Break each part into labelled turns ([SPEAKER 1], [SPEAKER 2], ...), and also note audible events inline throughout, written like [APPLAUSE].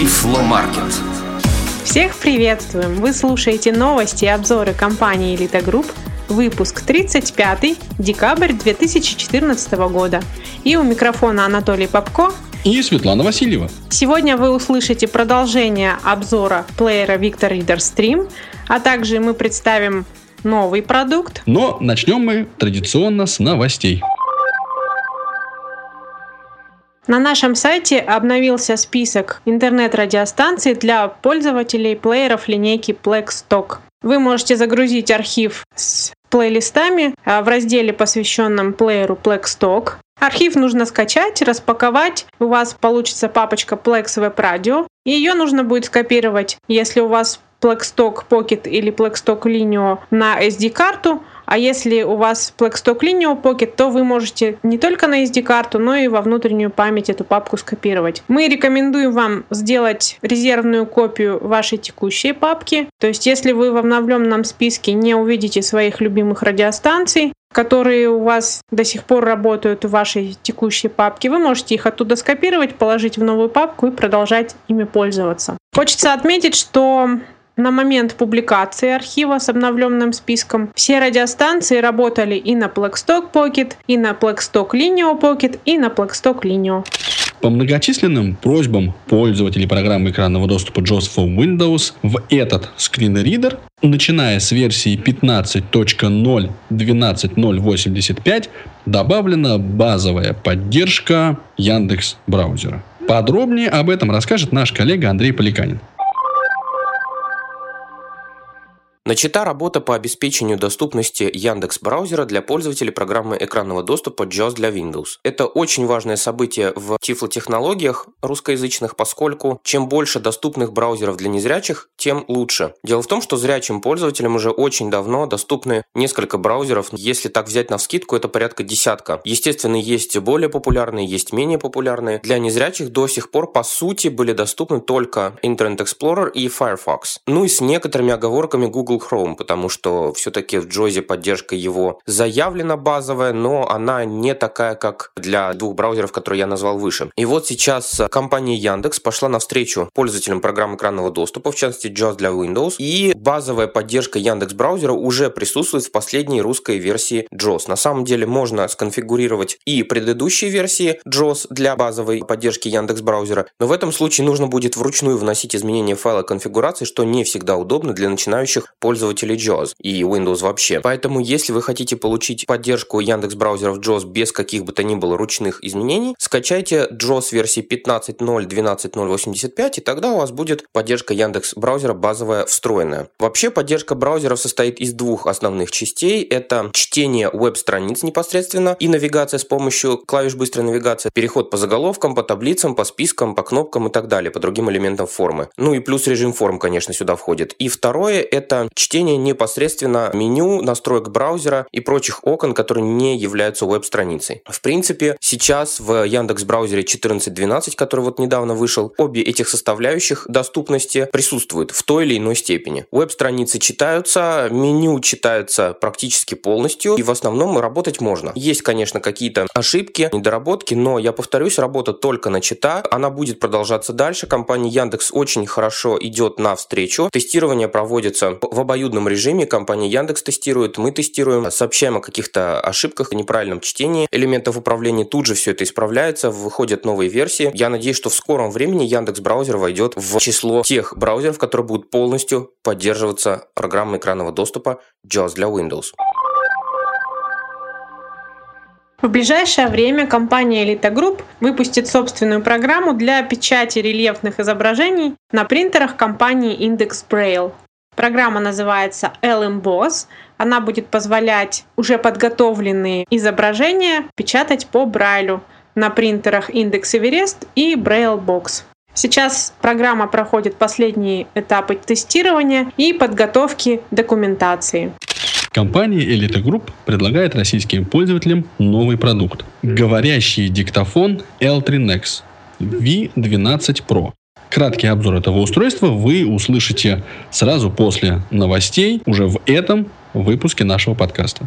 [SPEAKER 1] Тифломаркет.
[SPEAKER 2] Всех приветствуем! Вы слушаете новости и обзоры компании Elite Group, выпуск 35, декабрь 2014 года. И у микрофона Анатолий Попко
[SPEAKER 3] и Светлана Васильева.
[SPEAKER 2] Сегодня вы услышите продолжение обзора плеера Victor Reader Stream, а также мы представим новый продукт.
[SPEAKER 3] Но начнем мы традиционно с новостей.
[SPEAKER 2] На нашем сайте обновился список интернет-радиостанций для пользователей плееров линейки Blackstock. Вы можете загрузить архив с плейлистами а, в разделе, посвященном плееру Blackstock. Архив нужно скачать, распаковать. У вас получится папочка Plex Web Radio. И ее нужно будет скопировать, если у вас Blackstock Pocket или Blackstock Linio на SD-карту, а если у вас Blackstock Linear Pocket, то вы можете не только на SD-карту, но и во внутреннюю память эту папку скопировать. Мы рекомендуем вам сделать резервную копию вашей текущей папки. То есть, если вы в обновленном списке не увидите своих любимых радиостанций, которые у вас до сих пор работают в вашей текущей папке, вы можете их оттуда скопировать, положить в новую папку и продолжать ими пользоваться. Хочется отметить, что на момент публикации архива с обновленным списком все радиостанции работали и на Blackstock Pocket, и на Blackstock Linear Pocket, и на Blackstock Linear.
[SPEAKER 3] По многочисленным просьбам пользователей программы экранного доступа JAWS for Windows в этот скринридер, начиная с версии 15.0.12.085, добавлена базовая поддержка Яндекс браузера. Подробнее об этом расскажет наш коллега Андрей Поликанин.
[SPEAKER 4] Начата работа по обеспечению доступности Яндекс браузера для пользователей программы экранного доступа JAWS для Windows. Это очень важное событие в тифлотехнологиях русскоязычных, поскольку чем больше доступных браузеров для незрячих, тем лучше. Дело в том, что зрячим пользователям уже очень давно доступны несколько браузеров. Если так взять на вскидку, это порядка десятка. Естественно, есть более популярные, есть менее популярные. Для незрячих до сих пор, по сути, были доступны только Internet Explorer и Firefox. Ну и с некоторыми оговорками Google Chrome, потому что все-таки в Джозе поддержка его заявлена базовая, но она не такая, как для двух браузеров, которые я назвал выше. И вот сейчас компания Яндекс пошла навстречу пользователям программ экранного доступа, в частности JAWS для Windows, и базовая поддержка Яндекс браузера уже присутствует в последней русской версии JAWS. На самом деле можно сконфигурировать и предыдущие версии JAWS для базовой поддержки Яндекс браузера, но в этом случае нужно будет вручную вносить изменения файла конфигурации, что не всегда удобно для начинающих пользователей JAWS и Windows вообще. Поэтому, если вы хотите получить поддержку Яндекс браузеров JAWS без каких бы то ни было ручных изменений, скачайте JAWS версии 15.0, и тогда у вас будет поддержка Яндекс браузера базовая встроенная. Вообще поддержка браузеров состоит из двух основных частей. Это чтение веб-страниц непосредственно и навигация с помощью клавиш быстрой навигации, переход по заголовкам, по таблицам, по спискам, по кнопкам и так далее, по другим элементам формы. Ну и плюс режим форм, конечно, сюда входит. И второе – это чтение непосредственно меню, настроек браузера и прочих окон, которые не являются веб-страницей. В принципе, сейчас в Яндекс браузере 14.12, который вот недавно вышел, обе этих составляющих доступности присутствуют в той или иной степени. Веб-страницы читаются, меню читается практически полностью, и в основном работать можно. Есть, конечно, какие-то ошибки, недоработки, но я повторюсь, работа только начата, она будет продолжаться дальше. Компания Яндекс очень хорошо идет навстречу. Тестирование проводится в обоюдном режиме компания Яндекс тестирует, мы тестируем, сообщаем о каких-то ошибках, неправильном чтении элементов управления, тут же все это исправляется, выходят новые версии. Я надеюсь, что в скором времени Яндекс браузер войдет в число тех браузеров, которые будут полностью поддерживаться программой экранного доступа JAWS для Windows.
[SPEAKER 2] В ближайшее время компания Elite Group выпустит собственную программу для печати рельефных изображений на принтерах компании Index Braille. Программа называется LMBOSS. Она будет позволять уже подготовленные изображения печатать по Брайлю на принтерах Index Everest и Braille Box. Сейчас программа проходит последние этапы тестирования и подготовки документации.
[SPEAKER 3] Компания Elite Group предлагает российским пользователям новый продукт – говорящий диктофон L3 Nex V12 Pro. Краткий обзор этого устройства вы услышите сразу после новостей уже в этом выпуске нашего подкаста.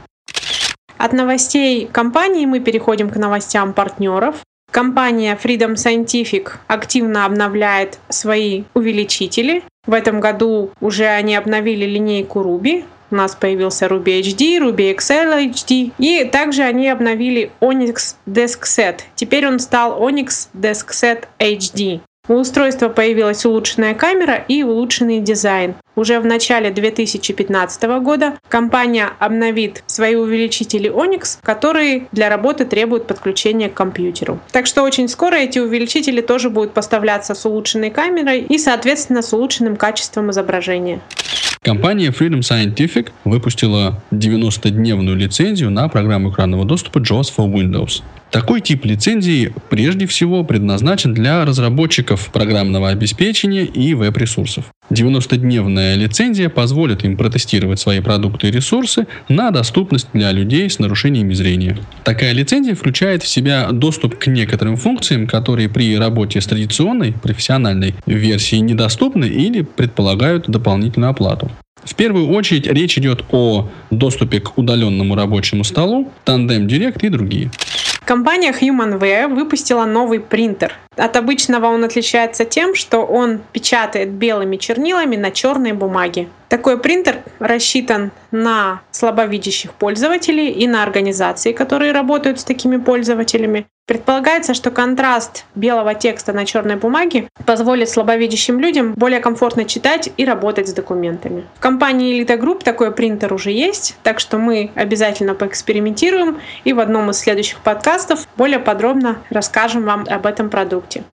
[SPEAKER 2] От новостей компании мы переходим к новостям партнеров. Компания Freedom Scientific активно обновляет свои увеличители. В этом году уже они обновили линейку Ruby. У нас появился Ruby HD, Ruby XL HD. И также они обновили Onyx Desk Set. Теперь он стал Onyx Desk Set HD. У устройства появилась улучшенная камера и улучшенный дизайн. Уже в начале 2015 года компания обновит свои увеличители Onyx, которые для работы требуют подключения к компьютеру. Так что очень скоро эти увеличители тоже будут поставляться с улучшенной камерой и, соответственно, с улучшенным качеством изображения.
[SPEAKER 3] Компания Freedom Scientific выпустила 90-дневную лицензию на программу экранного доступа JAWS for Windows. Такой тип лицензии прежде всего предназначен для разработчиков программного обеспечения и веб-ресурсов. 90-дневная лицензия позволит им протестировать свои продукты и ресурсы на доступность для людей с нарушениями зрения. Такая лицензия включает в себя доступ к некоторым функциям, которые при работе с традиционной профессиональной версией недоступны или предполагают дополнительную оплату. В первую очередь речь идет о доступе к удаленному рабочему столу, Tandem Direct и другие.
[SPEAKER 2] Компания HumanWare выпустила новый принтер. От обычного он отличается тем, что он печатает белыми чернилами на черной бумаге. Такой принтер рассчитан на слабовидящих пользователей и на организации, которые работают с такими пользователями. Предполагается, что контраст белого текста на черной бумаге позволит слабовидящим людям более комфортно читать и работать с документами. В компании Elite Group такой принтер уже есть, так что мы обязательно поэкспериментируем и в одном из следующих подкастов более подробно расскажем вам об этом продукте.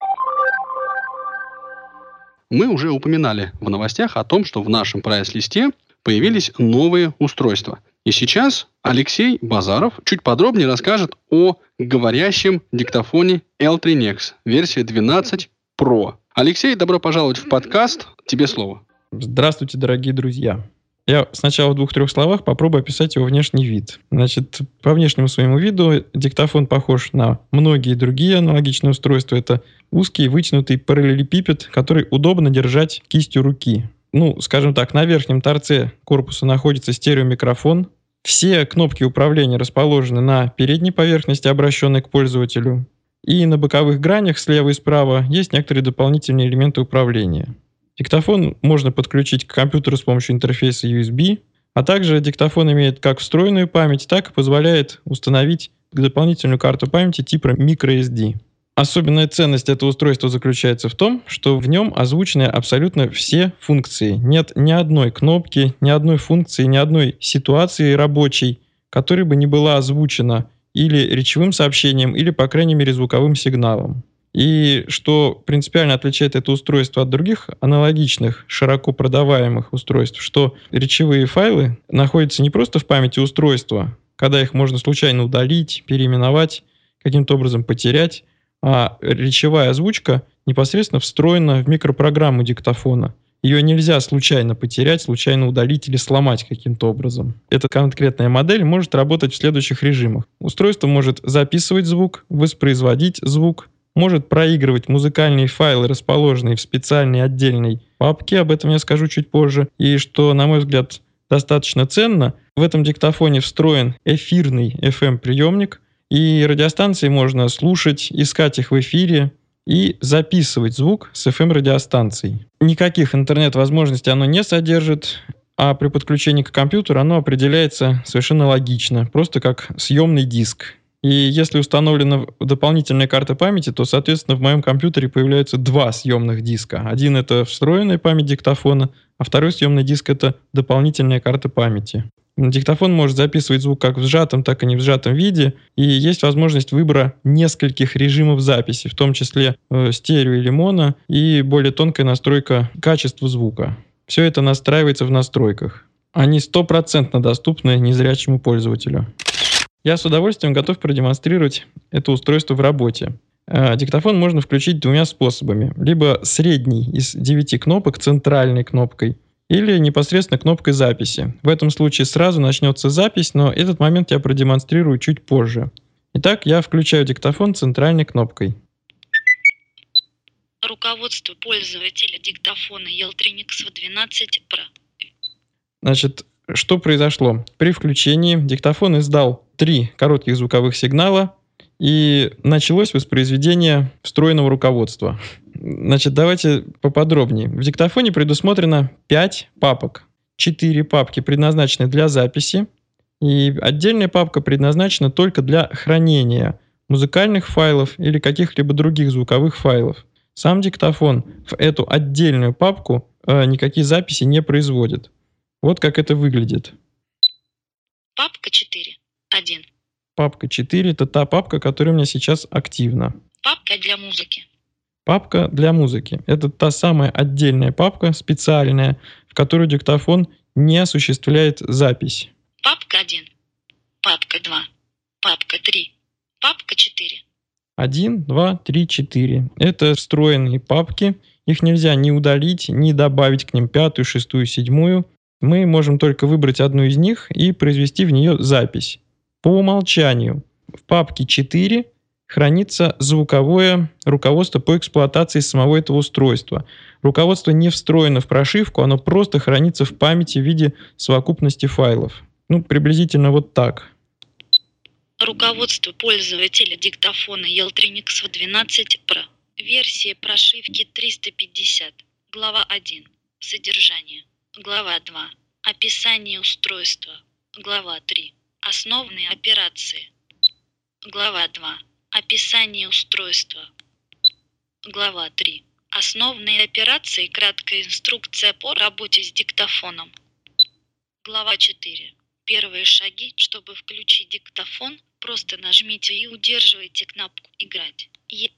[SPEAKER 3] Мы уже упоминали в новостях о том, что в нашем прайс-листе появились новые устройства – и сейчас Алексей Базаров чуть подробнее расскажет о говорящем диктофоне L3Nex, версия 12 Pro. Алексей, добро пожаловать в подкаст. Тебе слово.
[SPEAKER 1] Здравствуйте, дорогие друзья. Я сначала в двух-трех словах попробую описать его внешний вид. Значит, по внешнему своему виду диктофон похож на многие другие аналогичные устройства. Это узкий вытянутый параллелепипед, который удобно держать кистью руки ну, скажем так, на верхнем торце корпуса находится стереомикрофон. Все кнопки управления расположены на передней поверхности, обращенной к пользователю. И на боковых гранях слева и справа есть некоторые дополнительные элементы управления. Диктофон можно подключить к компьютеру с помощью интерфейса USB, а также диктофон имеет как встроенную память, так и позволяет установить дополнительную карту памяти типа microSD. Особенная ценность этого устройства заключается в том, что в нем озвучены абсолютно все функции. Нет ни одной кнопки, ни одной функции, ни одной ситуации рабочей, которая бы не была озвучена или речевым сообщением, или, по крайней мере, звуковым сигналом. И что принципиально отличает это устройство от других аналогичных, широко продаваемых устройств, что речевые файлы находятся не просто в памяти устройства, когда их можно случайно удалить, переименовать, каким-то образом потерять, а речевая озвучка непосредственно встроена в микропрограмму диктофона. Ее нельзя случайно потерять, случайно удалить или сломать каким-то образом. Эта конкретная модель может работать в следующих режимах. Устройство может записывать звук, воспроизводить звук, может проигрывать музыкальные файлы, расположенные в специальной отдельной папке, об этом я скажу чуть позже. И что, на мой взгляд, достаточно ценно, в этом диктофоне встроен эфирный FM-приемник, и радиостанции можно слушать, искать их в эфире и записывать звук с FM-радиостанций. Никаких интернет-возможностей оно не содержит, а при подключении к компьютеру оно определяется совершенно логично, просто как съемный диск. И если установлена дополнительная карта памяти, то, соответственно, в моем компьютере появляются два съемных диска. Один — это встроенная память диктофона, а второй съемный диск — это дополнительная карта памяти. Диктофон может записывать звук как в сжатом, так и не в сжатом виде, и есть возможность выбора нескольких режимов записи, в том числе э, стерео или моно, и более тонкая настройка качества звука. Все это настраивается в настройках. Они стопроцентно доступны незрячему пользователю. Я с удовольствием готов продемонстрировать это устройство в работе. Э, диктофон можно включить двумя способами. Либо средний из 9 кнопок центральной кнопкой – или непосредственно кнопкой записи. В этом случае сразу начнется запись, но этот момент я продемонстрирую чуть позже. Итак, я включаю диктофон центральной кнопкой.
[SPEAKER 5] Руководство пользователя диктофона Yeltrinix V12 Pro.
[SPEAKER 1] Значит, что произошло? При включении диктофон издал три коротких звуковых сигнала и началось воспроизведение встроенного руководства. Значит, давайте поподробнее. В диктофоне предусмотрено 5 папок. 4 папки предназначены для записи, и отдельная папка предназначена только для хранения музыкальных файлов или каких-либо других звуковых файлов. Сам диктофон в эту отдельную папку э, никакие записи не производит. Вот как это выглядит.
[SPEAKER 5] Папка 4. 1.
[SPEAKER 1] Папка 4 это та папка, которая у меня сейчас активна.
[SPEAKER 5] Папка для музыки.
[SPEAKER 1] Папка для музыки. Это та самая отдельная папка, специальная, в которую диктофон не осуществляет запись.
[SPEAKER 5] Папка 1. Папка 2. Папка 3. Папка 4.
[SPEAKER 1] 1, 2, 3, 4. Это встроенные папки. Их нельзя ни удалить, ни добавить к ним пятую, шестую, седьмую. Мы можем только выбрать одну из них и произвести в нее запись. По умолчанию в папке 4 хранится звуковое руководство по эксплуатации самого этого устройства. Руководство не встроено в прошивку, оно просто хранится в памяти в виде совокупности файлов. Ну, приблизительно вот так.
[SPEAKER 5] Руководство пользователя диктофона Yeltrinix V12 Pro. Версия прошивки 350. Глава 1. Содержание. Глава 2. Описание устройства. Глава 3. Основные операции. Глава 2. Описание устройства. Глава 3. Основные операции. Краткая инструкция по работе с диктофоном. Глава 4. Первые шаги, чтобы включить диктофон, просто нажмите и удерживайте кнопку «Играть». Е-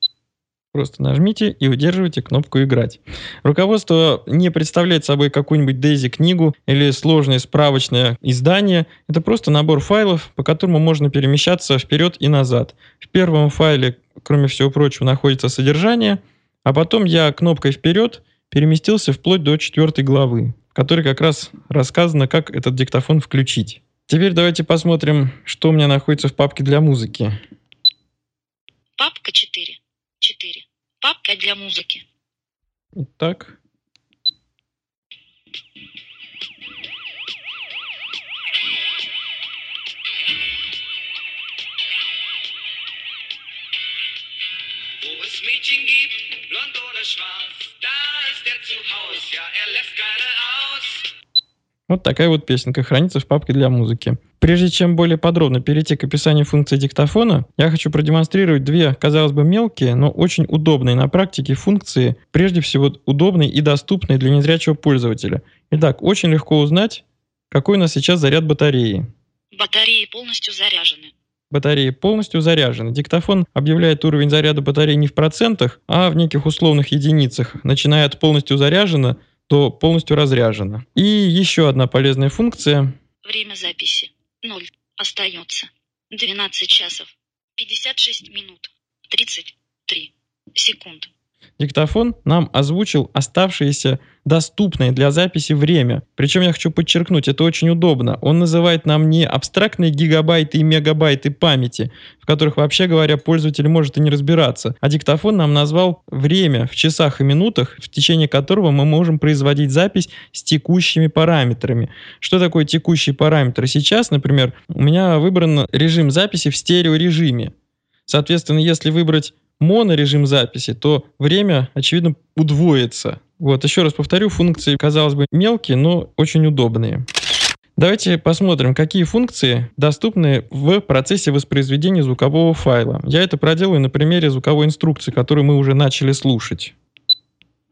[SPEAKER 1] Просто нажмите и удерживайте кнопку «Играть». Руководство не представляет собой какую-нибудь Дейзи-книгу или сложное справочное издание. Это просто набор файлов, по которому можно перемещаться вперед и назад. В первом файле, кроме всего прочего, находится содержание, а потом я кнопкой «Вперед» переместился вплоть до четвертой главы, в которой как раз рассказано, как этот диктофон включить. Теперь давайте посмотрим, что у меня находится в папке для музыки.
[SPEAKER 5] Папка 4. 4. Папка для музыки.
[SPEAKER 1] Итак,
[SPEAKER 6] Mädchen gibt, blond oder schwarz, da ist er zu Haus, ja, er lässt keine aus.
[SPEAKER 1] Вот такая вот песенка хранится в папке для музыки. Прежде чем более подробно перейти к описанию функции диктофона, я хочу продемонстрировать две, казалось бы, мелкие, но очень удобные на практике функции, прежде всего удобные и доступные для незрячего пользователя. Итак, очень легко узнать, какой у нас сейчас заряд батареи.
[SPEAKER 5] Батареи полностью заряжены.
[SPEAKER 1] Батареи полностью заряжены. Диктофон объявляет уровень заряда батареи не в процентах, а в неких условных единицах, начиная от полностью заряжено до полностью разряжено. И еще одна полезная функция.
[SPEAKER 5] Время записи. 0. Остается. 12 часов. 56 минут. 33 секунд.
[SPEAKER 1] Диктофон нам озвучил оставшееся доступное для записи время. Причем я хочу подчеркнуть, это очень удобно. Он называет нам не абстрактные гигабайты и мегабайты памяти, в которых, вообще говоря, пользователь может и не разбираться, а диктофон нам назвал время в часах и минутах, в течение которого мы можем производить запись с текущими параметрами. Что такое текущие параметры? Сейчас, например, у меня выбран режим записи в стереорежиме. Соответственно, если выбрать монорежим записи, то время, очевидно, удвоится. Вот, еще раз повторю, функции, казалось бы, мелкие, но очень удобные. Давайте посмотрим, какие функции доступны в процессе воспроизведения звукового файла. Я это проделаю на примере звуковой инструкции, которую мы уже начали слушать.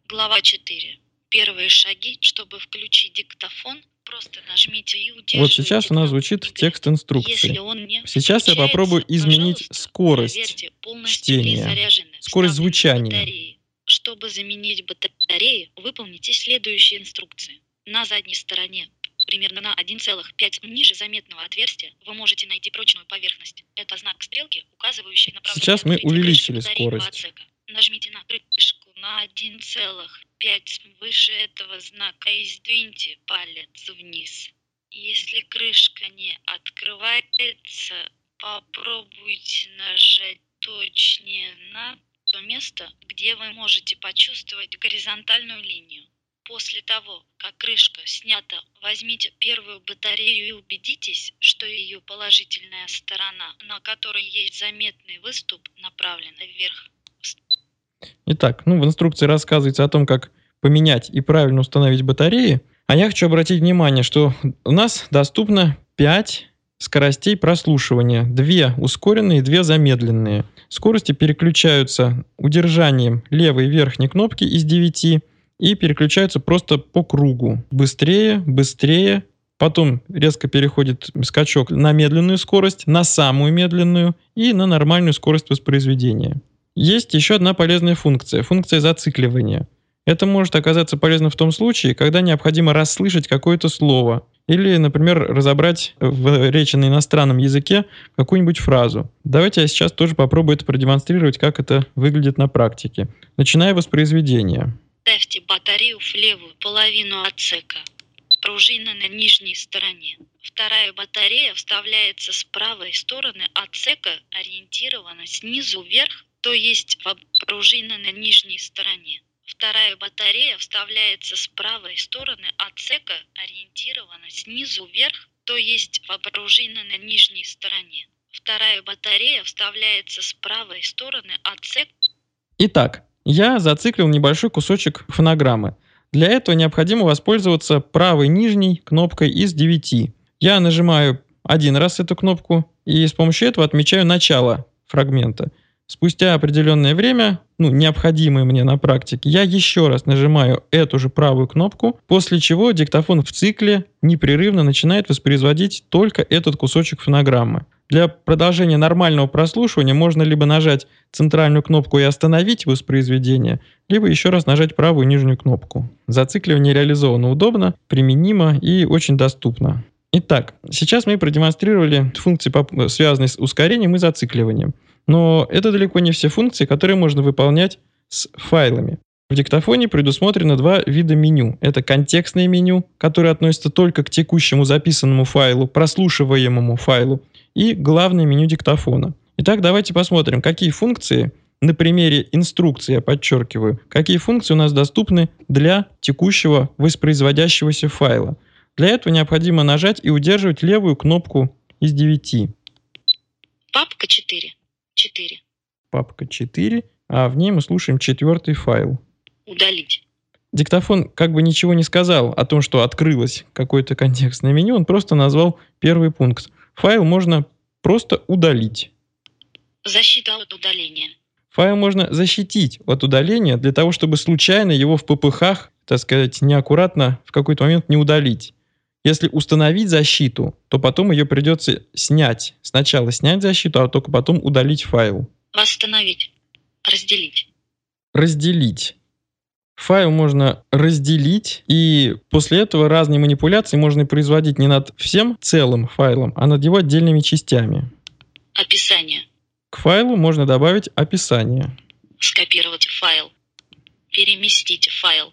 [SPEAKER 5] Глава 4. Первые шаги, чтобы включить диктофон, просто нажмите и удерживайте.
[SPEAKER 1] Вот сейчас у нас звучит текст инструкции.
[SPEAKER 5] Если он не
[SPEAKER 1] Сейчас я попробую изменить скорость чтения, скорость звучания.
[SPEAKER 5] батареи. Чтобы заменить батареи, выполните следующие инструкции. На задней стороне, примерно на 1,5 ниже заметного отверстия, вы можете найти прочную поверхность. Это знак стрелки, указывающий направление
[SPEAKER 1] Сейчас мы увеличили скорость.
[SPEAKER 5] Нажмите на крышку на 1,5 выше этого знака и сдвиньте палец вниз. Если крышка не открывается, попробуйте нажать точнее на то место, где вы можете почувствовать горизонтальную линию. После того, как крышка снята, возьмите первую батарею и убедитесь, что ее положительная сторона, на которой есть заметный выступ, направлена вверх.
[SPEAKER 1] Итак, ну, в инструкции рассказывается о том, как поменять и правильно установить батареи. А я хочу обратить внимание, что у нас доступно 5 скоростей прослушивания. Две ускоренные, две замедленные. Скорости переключаются удержанием левой верхней кнопки из 9 и переключаются просто по кругу. Быстрее, быстрее, потом резко переходит скачок на медленную скорость, на самую медленную и на нормальную скорость воспроизведения. Есть еще одна полезная функция, функция зацикливания. Это может оказаться полезно в том случае, когда необходимо расслышать какое-то слово или, например, разобрать в речи на иностранном языке какую-нибудь фразу. Давайте я сейчас тоже попробую это продемонстрировать, как это выглядит на практике. Начиная воспроизведение.
[SPEAKER 5] Ставьте батарею в левую половину отсека. Пружина на нижней стороне. Вторая батарея вставляется с правой стороны отсека, ориентирована снизу вверх, то есть пружина на нижней стороне. Вторая батарея вставляется с правой стороны отсека, ориентирована снизу вверх, то есть пружина на нижней стороне. Вторая батарея вставляется с правой стороны отсека.
[SPEAKER 1] Итак, я зациклил небольшой кусочек фонограммы. Для этого необходимо воспользоваться правой нижней кнопкой из 9. Я нажимаю один раз эту кнопку и с помощью этого отмечаю начало фрагмента. Спустя определенное время, ну, необходимое мне на практике, я еще раз нажимаю эту же правую кнопку, после чего диктофон в цикле непрерывно начинает воспроизводить только этот кусочек фонограммы. Для продолжения нормального прослушивания можно либо нажать центральную кнопку и остановить воспроизведение, либо еще раз нажать правую нижнюю кнопку. Зацикливание реализовано удобно, применимо и очень доступно. Итак, сейчас мы продемонстрировали функции, связанные с ускорением и зацикливанием. Но это далеко не все функции, которые можно выполнять с файлами. В диктофоне предусмотрено два вида меню. Это контекстное меню, которое относится только к текущему записанному файлу, прослушиваемому файлу, и главное меню диктофона. Итак, давайте посмотрим, какие функции на примере инструкции, я подчеркиваю, какие функции у нас доступны для текущего воспроизводящегося файла. Для этого необходимо нажать и удерживать левую кнопку из 9.
[SPEAKER 5] Папка 4. 4.
[SPEAKER 1] Папка 4, а в ней мы слушаем четвертый файл.
[SPEAKER 5] Удалить.
[SPEAKER 1] Диктофон как бы ничего не сказал о том, что открылось какое-то контекстное меню, он просто назвал первый пункт. Файл можно просто удалить.
[SPEAKER 5] Защита от удаления.
[SPEAKER 1] Файл можно защитить от удаления для того, чтобы случайно его в ППХ, так сказать, неаккуратно в какой-то момент не удалить. Если установить защиту, то потом ее придется снять. Сначала снять защиту, а только потом удалить файл.
[SPEAKER 5] Восстановить. Разделить.
[SPEAKER 1] Разделить. Файл можно разделить, и после этого разные манипуляции можно производить не над всем целым файлом, а над его отдельными частями.
[SPEAKER 5] Описание.
[SPEAKER 1] К файлу можно добавить описание.
[SPEAKER 5] Скопировать файл. Переместить файл.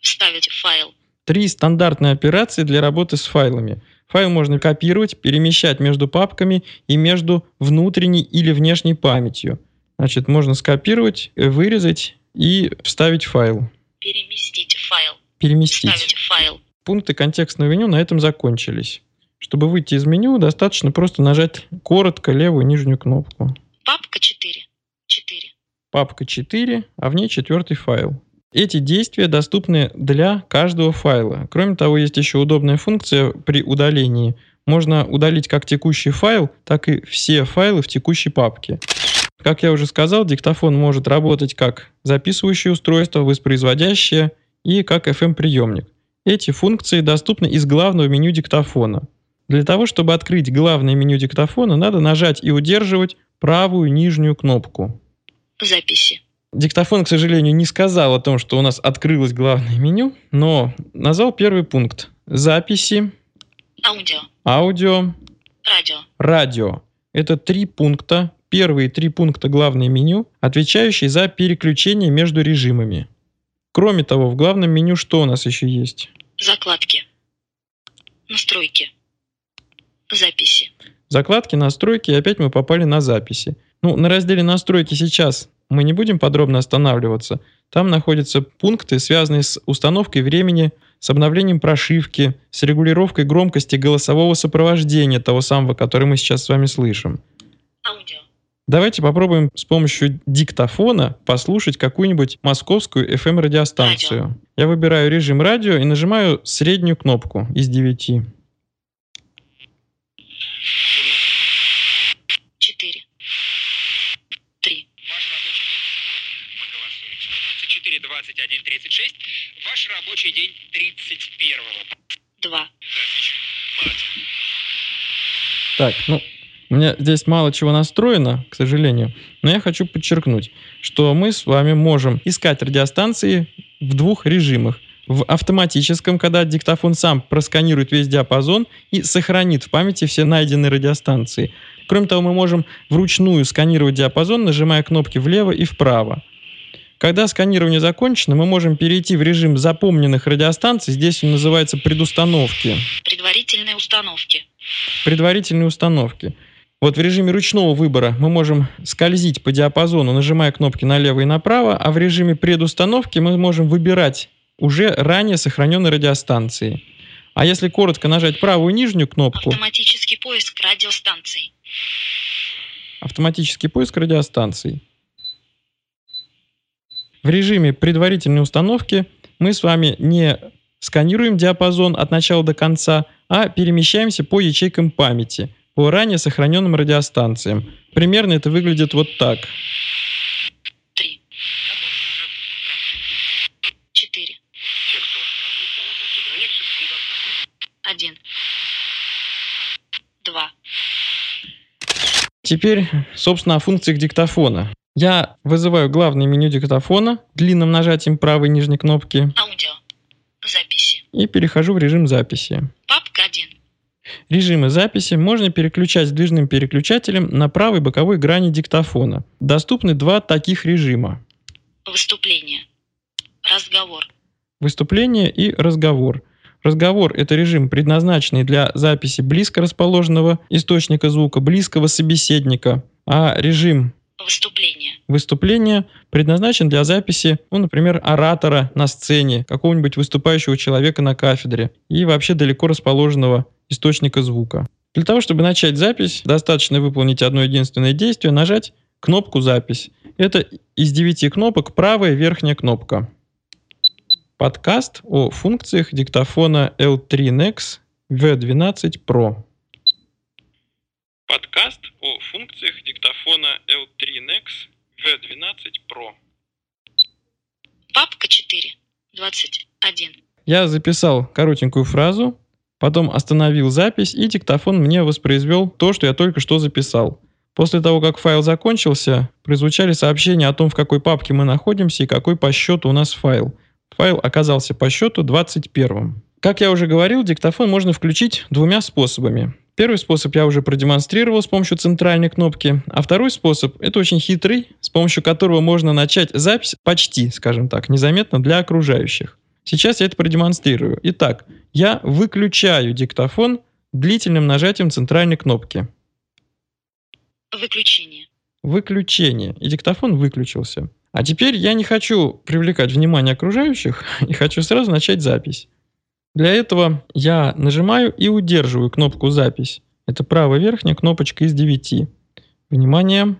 [SPEAKER 5] Вставить файл.
[SPEAKER 1] Три стандартные операции для работы с файлами. Файл можно копировать, перемещать между папками и между внутренней или внешней памятью. Значит, можно скопировать, вырезать и вставить файл.
[SPEAKER 5] Переместить файл.
[SPEAKER 1] Переместить.
[SPEAKER 5] Вставить файл.
[SPEAKER 1] Пункты контекстного меню на этом закончились. Чтобы выйти из меню, достаточно просто нажать коротко левую нижнюю кнопку.
[SPEAKER 5] Папка 4. 4.
[SPEAKER 1] Папка 4, а в ней четвертый файл. Эти действия доступны для каждого файла. Кроме того, есть еще удобная функция при удалении. Можно удалить как текущий файл, так и все файлы в текущей папке. Как я уже сказал, диктофон может работать как записывающее устройство, воспроизводящее и как FM-приемник. Эти функции доступны из главного меню диктофона. Для того, чтобы открыть главное меню диктофона, надо нажать и удерживать правую нижнюю кнопку.
[SPEAKER 5] Записи.
[SPEAKER 1] Диктофон, к сожалению, не сказал о том, что у нас открылось главное меню, но назвал первый пункт. Записи,
[SPEAKER 5] Аудио.
[SPEAKER 1] аудио,
[SPEAKER 5] Радио.
[SPEAKER 1] радио. Это три пункта, первые три пункта главное меню, отвечающие за переключение между режимами. Кроме того, в главном меню что у нас еще есть?
[SPEAKER 5] Закладки. Настройки. Записи.
[SPEAKER 1] Закладки, настройки, и опять мы попали на записи. Ну, на разделе настройки сейчас мы не будем подробно останавливаться. Там находятся пункты, связанные с установкой времени, с обновлением прошивки, с регулировкой громкости голосового сопровождения того самого, который мы сейчас с вами слышим.
[SPEAKER 5] Аудио.
[SPEAKER 1] Давайте попробуем с помощью диктофона послушать какую-нибудь московскую FM-радиостанцию. Я выбираю режим радио и нажимаю среднюю кнопку из 9.
[SPEAKER 5] 21.36.
[SPEAKER 7] Ваш рабочий день 31-го.
[SPEAKER 5] Два.
[SPEAKER 1] Так, ну, у меня здесь мало чего настроено, к сожалению, но я хочу подчеркнуть, что мы с вами можем искать радиостанции в двух режимах. В автоматическом, когда диктофон сам просканирует весь диапазон и сохранит в памяти все найденные радиостанции. Кроме того, мы можем вручную сканировать диапазон, нажимая кнопки влево и вправо. Когда сканирование закончено, мы можем перейти в режим запомненных радиостанций. Здесь он называется предустановки.
[SPEAKER 5] Предварительные установки.
[SPEAKER 1] Предварительные установки. Вот в режиме ручного выбора мы можем скользить по диапазону, нажимая кнопки налево и направо, а в режиме предустановки мы можем выбирать уже ранее сохраненные радиостанции. А если коротко нажать правую нижнюю кнопку,
[SPEAKER 5] Автоматический поиск радиостанций.
[SPEAKER 1] автоматический поиск радиостанций. В режиме предварительной установки мы с вами не сканируем диапазон от начала до конца, а перемещаемся по ячейкам памяти, по ранее сохраненным радиостанциям. Примерно это выглядит вот так.
[SPEAKER 5] 3. 4. 1. 2.
[SPEAKER 1] Теперь, собственно, о функциях диктофона. Я вызываю главное меню диктофона длинным нажатием правой нижней кнопки
[SPEAKER 5] Аудио. Записи.
[SPEAKER 1] и перехожу в режим записи.
[SPEAKER 5] Папка 1.
[SPEAKER 1] Режимы записи можно переключать сдвижным переключателем на правой боковой грани диктофона. Доступны два таких режима.
[SPEAKER 5] Выступление. Разговор.
[SPEAKER 1] Выступление и разговор. Разговор – это режим, предназначенный для записи близко расположенного источника звука, близкого собеседника. А режим
[SPEAKER 5] Выступление.
[SPEAKER 1] выступления предназначен для записи, ну, например, оратора на сцене, какого-нибудь выступающего человека на кафедре и вообще далеко расположенного источника звука. Для того, чтобы начать запись, достаточно выполнить одно единственное действие, нажать кнопку «Запись». Это из девяти кнопок правая верхняя кнопка. Подкаст о функциях диктофона L3 Nex V12 Pro. Подкаст о функциях диктофона L3 Nex V12 Pro.
[SPEAKER 5] Папка 4. 21.
[SPEAKER 1] Я записал коротенькую фразу, потом остановил запись, и диктофон мне воспроизвел то, что я только что записал. После того, как файл закончился, прозвучали сообщения о том, в какой папке мы находимся и какой по счету у нас файл. Файл оказался по счету 21. Как я уже говорил, диктофон можно включить двумя способами. Первый способ я уже продемонстрировал с помощью центральной кнопки, а второй способ – это очень хитрый, с помощью которого можно начать запись почти, скажем так, незаметно для окружающих. Сейчас я это продемонстрирую. Итак, я выключаю диктофон длительным нажатием центральной кнопки.
[SPEAKER 5] Выключение.
[SPEAKER 1] Выключение. И диктофон выключился. А теперь я не хочу привлекать внимание окружающих [LAUGHS] и хочу сразу начать запись. Для этого я нажимаю и удерживаю кнопку «Запись». Это правая верхняя кнопочка из 9. Внимание!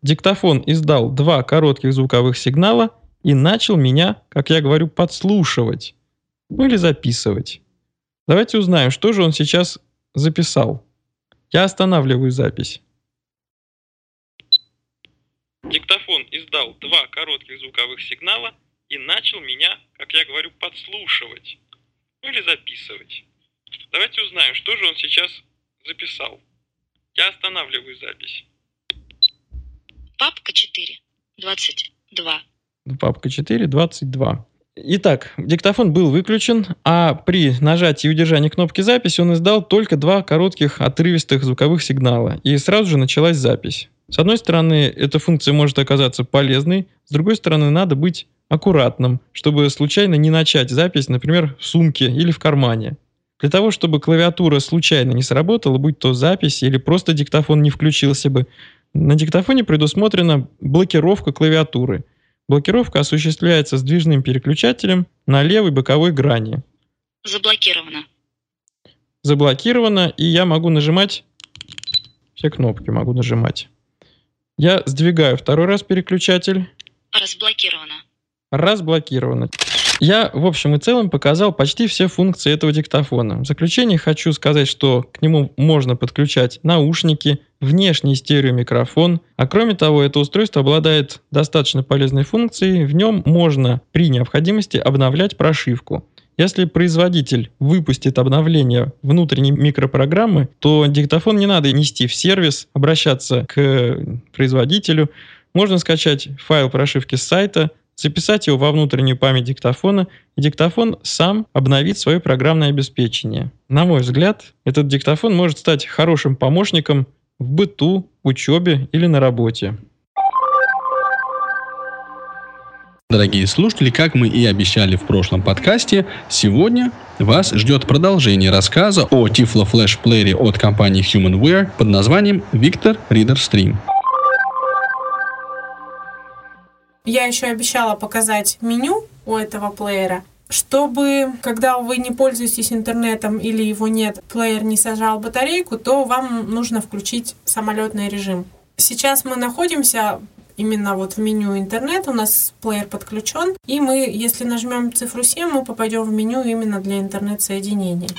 [SPEAKER 1] Диктофон издал два коротких звуковых сигнала и начал меня, как я говорю, подслушивать. Ну или записывать. Давайте узнаем, что же он сейчас записал. Я останавливаю запись. Диктофон издал два коротких звуковых сигнала и начал меня, как я говорю, подслушивать. Ну или записывать. Давайте узнаем, что же он сейчас записал. Я останавливаю запись.
[SPEAKER 5] Папка 4. 22.
[SPEAKER 1] Папка 4, 22. Итак, диктофон был выключен, а при нажатии и удержании кнопки записи он издал только два коротких отрывистых звуковых сигнала. И сразу же началась запись. С одной стороны, эта функция может оказаться полезной, с другой стороны, надо быть аккуратным, чтобы случайно не начать запись, например, в сумке или в кармане. Для того, чтобы клавиатура случайно не сработала, будь то запись или просто диктофон не включился бы, На диктофоне предусмотрена блокировка клавиатуры. Блокировка осуществляется сдвижным переключателем на левой боковой грани.
[SPEAKER 5] Заблокировано.
[SPEAKER 1] Заблокировано, и я могу нажимать все кнопки могу нажимать. Я сдвигаю второй раз переключатель.
[SPEAKER 5] Разблокировано.
[SPEAKER 1] Разблокировано. Я, в общем и целом, показал почти все функции этого диктофона. В заключение хочу сказать, что к нему можно подключать наушники, внешний стереомикрофон, а кроме того, это устройство обладает достаточно полезной функцией. В нем можно при необходимости обновлять прошивку. Если производитель выпустит обновление внутренней микропрограммы, то диктофон не надо нести в сервис, обращаться к производителю. Можно скачать файл прошивки с сайта, записать его во внутреннюю память диктофона, и диктофон сам обновит свое программное обеспечение. На мой взгляд, этот диктофон может стать хорошим помощником в быту, учебе или на работе.
[SPEAKER 3] Дорогие слушатели, как мы и обещали в прошлом подкасте, сегодня вас ждет продолжение рассказа о Tiflo Flash плеере от компании Humanware под названием Victor Reader Stream.
[SPEAKER 2] Я еще обещала показать меню у этого плеера, чтобы, когда вы не пользуетесь интернетом или его нет, плеер не сажал батарейку, то вам нужно включить самолетный режим. Сейчас мы находимся именно вот в меню интернет, у нас плеер подключен, и мы, если нажмем цифру 7, мы попадем в меню именно для интернет-соединения.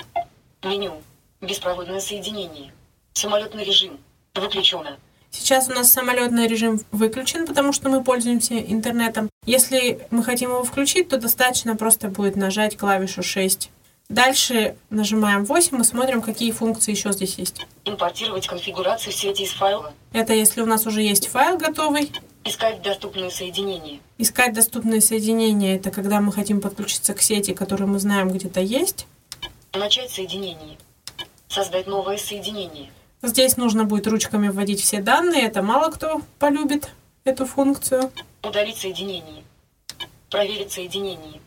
[SPEAKER 8] Меню. Беспроводное соединение. Самолетный режим. Выключено.
[SPEAKER 2] Сейчас у нас самолетный режим выключен, потому что мы пользуемся интернетом. Если мы хотим его включить, то достаточно просто будет нажать клавишу 6. Дальше нажимаем 8 и смотрим, какие функции еще здесь есть.
[SPEAKER 8] Импортировать конфигурацию сети из файла.
[SPEAKER 2] Это если у нас уже есть файл готовый.
[SPEAKER 8] Искать доступные соединения.
[SPEAKER 2] Искать доступные соединения – это когда мы хотим подключиться к сети, которую мы знаем где-то есть.
[SPEAKER 8] Начать соединение. Создать новое соединение.
[SPEAKER 2] Здесь нужно будет ручками вводить все данные. Это мало кто полюбит эту функцию.
[SPEAKER 8] Удалить соединение. Проверить соединение.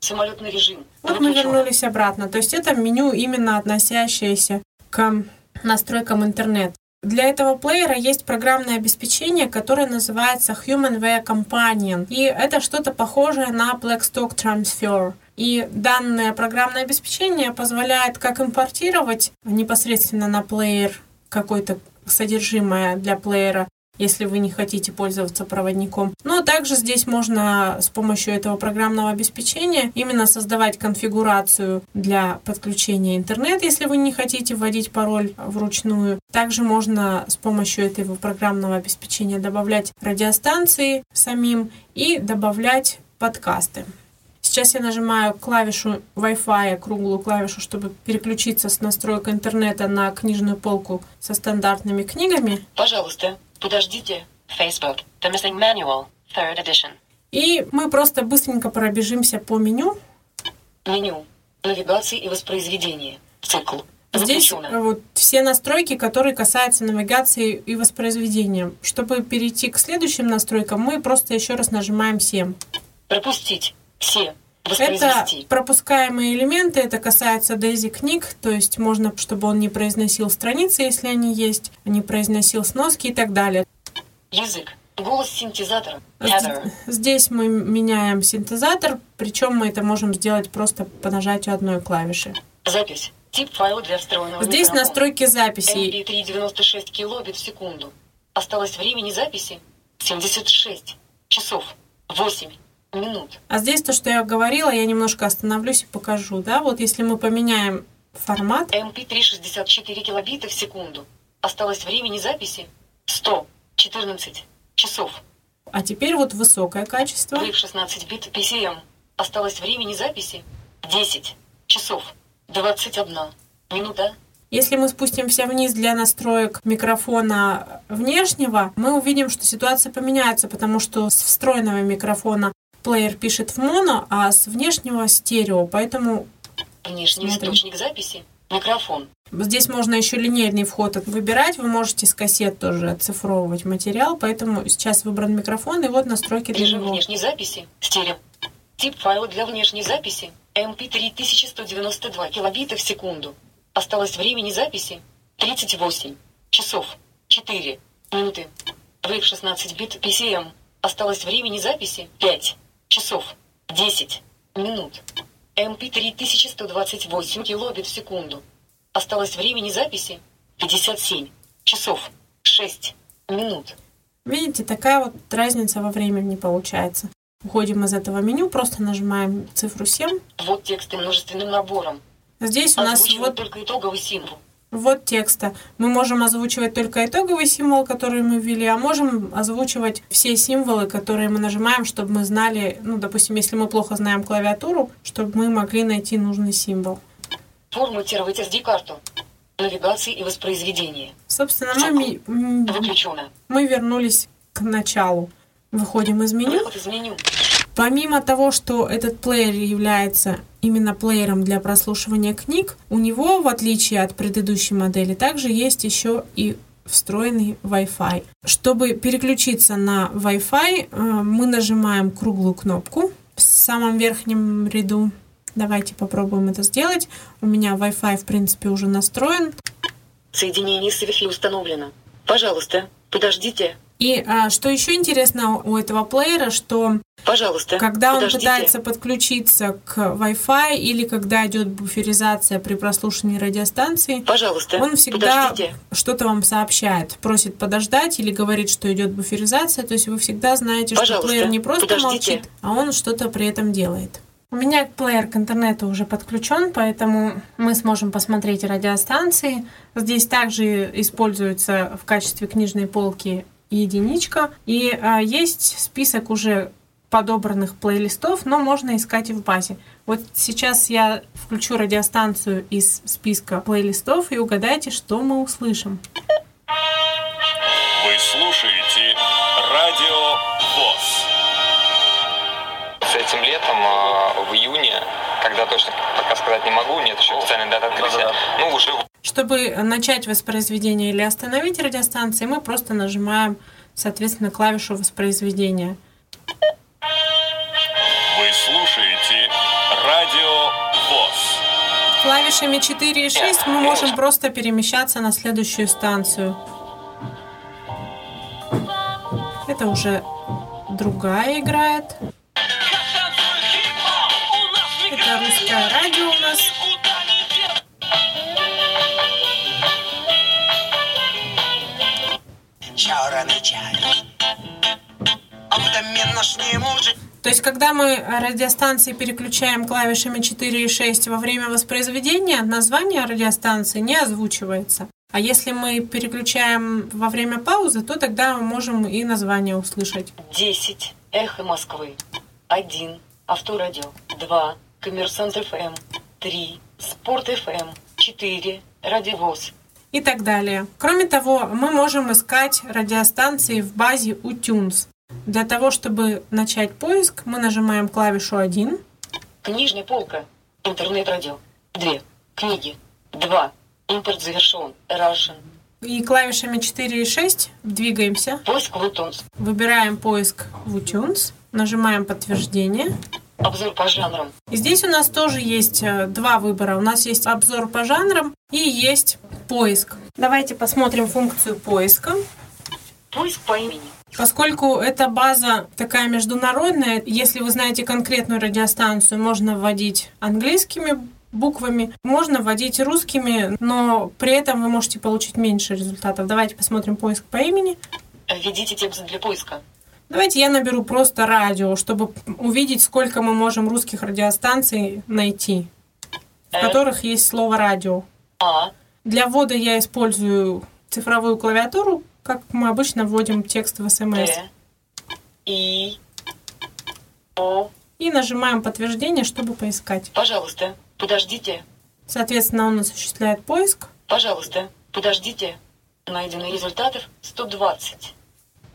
[SPEAKER 8] Самолетный режим.
[SPEAKER 2] Вот мы вернулись обратно. То есть это меню именно относящееся к настройкам интернета. Для этого плеера есть программное обеспечение, которое называется HumanWare Companion. И это что-то похожее на Blackstock Transfer. И данное программное обеспечение позволяет как импортировать непосредственно на плеер какое-то содержимое для плеера, если вы не хотите пользоваться проводником. Но также здесь можно с помощью этого программного обеспечения именно создавать конфигурацию для подключения интернет, если вы не хотите вводить пароль вручную. Также можно с помощью этого программного обеспечения добавлять радиостанции самим и добавлять подкасты. Сейчас я нажимаю клавишу Wi-Fi, круглую клавишу, чтобы переключиться с настройка интернета на книжную полку со стандартными книгами.
[SPEAKER 8] Пожалуйста, подождите.
[SPEAKER 9] Facebook. The Missing Manual. Third edition.
[SPEAKER 2] И мы просто быстренько пробежимся по меню.
[SPEAKER 8] Меню. Навигации и воспроизведение. Цикл.
[SPEAKER 2] Здесь э,
[SPEAKER 8] Выключено.
[SPEAKER 2] вот все настройки, которые касаются навигации и воспроизведения. Чтобы перейти к следующим настройкам, мы просто еще раз нажимаем 7.
[SPEAKER 8] Пропустить. Все.
[SPEAKER 2] Это пропускаемые элементы, это касается Дейзи книг, то есть можно, чтобы он не произносил страницы, если они есть, не произносил сноски и так далее.
[SPEAKER 8] Язык. Голос синтезатора.
[SPEAKER 2] Здесь мы меняем синтезатор, причем мы это можем сделать просто по нажатию одной клавиши.
[SPEAKER 8] Запись. Тип файла для встроенного
[SPEAKER 2] Здесь
[SPEAKER 8] микрофона.
[SPEAKER 2] настройки записи.
[SPEAKER 8] MP3 96 килобит в секунду. Осталось времени записи 76 часов 8 минут.
[SPEAKER 2] А здесь то, что я говорила, я немножко остановлюсь и покажу. Да? Вот если мы поменяем формат,
[SPEAKER 8] MP3 64 килобита в секунду. Осталось времени записи 114 часов.
[SPEAKER 2] а теперь вот высокое качество.
[SPEAKER 8] Wave 16 бит PCM. Осталось времени записи 10 часов 21 минута.
[SPEAKER 2] Если мы спустимся вниз для настроек микрофона внешнего, мы увидим, что ситуация поменяется, потому что с встроенного микрофона плеер пишет в моно, а с внешнего стерео. Поэтому
[SPEAKER 8] Внешний
[SPEAKER 2] Смотрим.
[SPEAKER 8] источник записи. Микрофон.
[SPEAKER 2] здесь можно еще линейный вход выбирать. Вы можете с кассет тоже оцифровывать материал. Поэтому сейчас выбран микрофон, и вот настройки для
[SPEAKER 8] Режим
[SPEAKER 2] него.
[SPEAKER 8] внешней записи. Стерео. Тип файла для внешней записи. MP3 1192 килобита в секунду. Осталось времени записи 38 часов 4 минуты. Wave 16 бит PCM. Осталось времени записи 5 часов 10 минут. MP3 1128 килобит в секунду. Осталось времени записи 57 часов 6 минут.
[SPEAKER 2] Видите, такая вот разница во времени получается. Уходим из этого меню, просто нажимаем цифру 7.
[SPEAKER 8] Вот тексты множественным набором.
[SPEAKER 2] Здесь у нас вот,
[SPEAKER 8] только итоговый символ.
[SPEAKER 2] Вот текста. Мы можем озвучивать только итоговый символ, который мы ввели, а можем озвучивать все символы, которые мы нажимаем, чтобы мы знали, ну, допустим, если мы плохо знаем клавиатуру, чтобы мы могли найти нужный символ.
[SPEAKER 8] Форматировать SD-карту. Навигации и воспроизведение.
[SPEAKER 2] Собственно, мы,
[SPEAKER 8] Выключено.
[SPEAKER 2] мы вернулись к началу. Выходим из меню.
[SPEAKER 8] Выход из меню.
[SPEAKER 2] Помимо того, что этот плеер является именно плеером для прослушивания книг, у него, в отличие от предыдущей модели, также есть еще и встроенный Wi-Fi. Чтобы переключиться на Wi-Fi, э, мы нажимаем круглую кнопку в самом верхнем ряду. Давайте попробуем это сделать. У меня Wi-Fi, в принципе, уже настроен.
[SPEAKER 8] Соединение с установлено. Пожалуйста, подождите.
[SPEAKER 2] И а, что еще интересно у этого плеера, что
[SPEAKER 8] Пожалуйста,
[SPEAKER 2] Когда он
[SPEAKER 8] подождите.
[SPEAKER 2] пытается подключиться к Wi-Fi или когда идет буферизация при прослушивании радиостанции,
[SPEAKER 8] Пожалуйста,
[SPEAKER 2] он всегда что-то вам сообщает, просит подождать или говорит, что идет буферизация. То есть вы всегда знаете, что
[SPEAKER 8] Пожалуйста,
[SPEAKER 2] плеер не просто
[SPEAKER 8] подождите.
[SPEAKER 2] молчит, а он что-то при этом делает. У меня плеер к интернету уже подключен, поэтому мы сможем посмотреть радиостанции. Здесь также используется в качестве книжной полки единичка. И а, есть список уже подобранных плейлистов, но можно искать и в базе. Вот сейчас я включу радиостанцию из списка плейлистов и угадайте, что мы услышим.
[SPEAKER 10] Вы слушаете Радио ВОЗ.
[SPEAKER 11] С этим летом, а, в июне, когда точно пока сказать не могу, нет еще официальной даты открытия, ну, уже
[SPEAKER 2] Чтобы начать воспроизведение или остановить радиостанции, мы просто нажимаем, соответственно, клавишу воспроизведения.
[SPEAKER 10] Вы слушаете Радио ВОЗ.
[SPEAKER 2] Клавишами 4 и 6 мы можем просто перемещаться на следующую станцию. Это уже другая играет. Это русское радио у нас. То есть, когда мы радиостанции переключаем клавишами 4 и 6 во время воспроизведения, название радиостанции не озвучивается. А если мы переключаем во время паузы, то тогда мы можем и название услышать.
[SPEAKER 8] 10. Эхо Москвы. 1. Авторадио. 2. Коммерсант ФМ. 3. Спорт ФМ. 4. Радиовоз.
[SPEAKER 2] И так далее. Кроме того, мы можем искать радиостанции в базе uTunes. Для того, чтобы начать поиск, мы нажимаем клавишу 1.
[SPEAKER 8] Книжная полка. Интернет-радио. 2. Книги. 2. Импорт завершен. Russian.
[SPEAKER 2] И клавишами 4 и 6 двигаемся.
[SPEAKER 8] Поиск в iTunes.
[SPEAKER 2] Выбираем поиск в iTunes. Нажимаем подтверждение.
[SPEAKER 8] Обзор по жанрам.
[SPEAKER 2] И здесь у нас тоже есть э, два выбора. У нас есть обзор по жанрам и есть поиск. Давайте посмотрим функцию поиска.
[SPEAKER 8] Поиск по имени.
[SPEAKER 2] Поскольку эта база такая международная, если вы знаете конкретную радиостанцию, можно вводить английскими буквами, можно вводить русскими, но при этом вы можете получить меньше результатов. Давайте посмотрим поиск по имени.
[SPEAKER 8] Введите текст для поиска.
[SPEAKER 2] Давайте я наберу просто радио, чтобы увидеть, сколько мы можем русских радиостанций найти, в
[SPEAKER 8] Э.
[SPEAKER 2] которых есть слово радио.
[SPEAKER 8] А.
[SPEAKER 2] Для ввода я использую цифровую клавиатуру, как мы обычно вводим текст в смс.
[SPEAKER 8] И. О.
[SPEAKER 2] И нажимаем подтверждение, чтобы поискать.
[SPEAKER 8] Пожалуйста, подождите.
[SPEAKER 2] Соответственно, он осуществляет поиск.
[SPEAKER 8] Пожалуйста, подождите. Найдено результатов 120.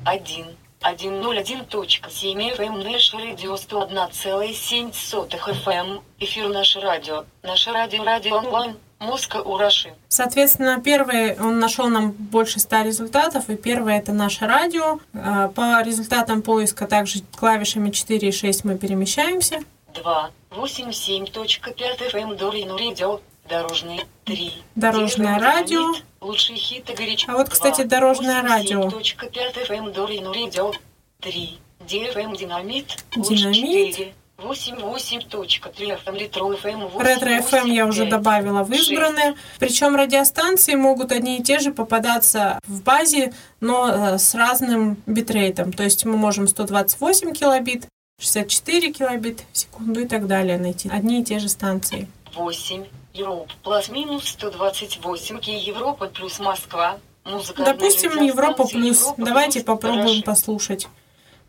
[SPEAKER 8] 1. 101.7 FM Наше радио 101,7 FM. Эфир Наше радио. Наше радио радио онлайн. Москва Ураши.
[SPEAKER 2] Соответственно, первый он нашел нам больше 100 результатов, и первое это наше радио. А, По результатам поиска также клавишами 4 и 6 мы перемещаемся.
[SPEAKER 8] 2. 87.5 FM Дорину радио. Дорожный. 3.
[SPEAKER 2] Дорожное радио.
[SPEAKER 8] Лучшие хиты горячо.
[SPEAKER 2] А вот, кстати, дорожное радио.
[SPEAKER 8] 8,7.5 FM Дорину Radio 3. DFM Динамит.
[SPEAKER 2] Динамит.
[SPEAKER 8] 88.3 FM Ретро FM.
[SPEAKER 2] Я уже добавила в избранные. Причем радиостанции могут одни и те же попадаться в базе, но э, с разным битрейтом. То есть мы можем 128 килобит, 64 килобит в секунду и так далее найти. Одни и те же станции.
[SPEAKER 8] 8. Европа. Плюс-минус 128. Киев Европа плюс Москва. Музыка.
[SPEAKER 2] Допустим, Европа плюс. Давайте попробуем послушать.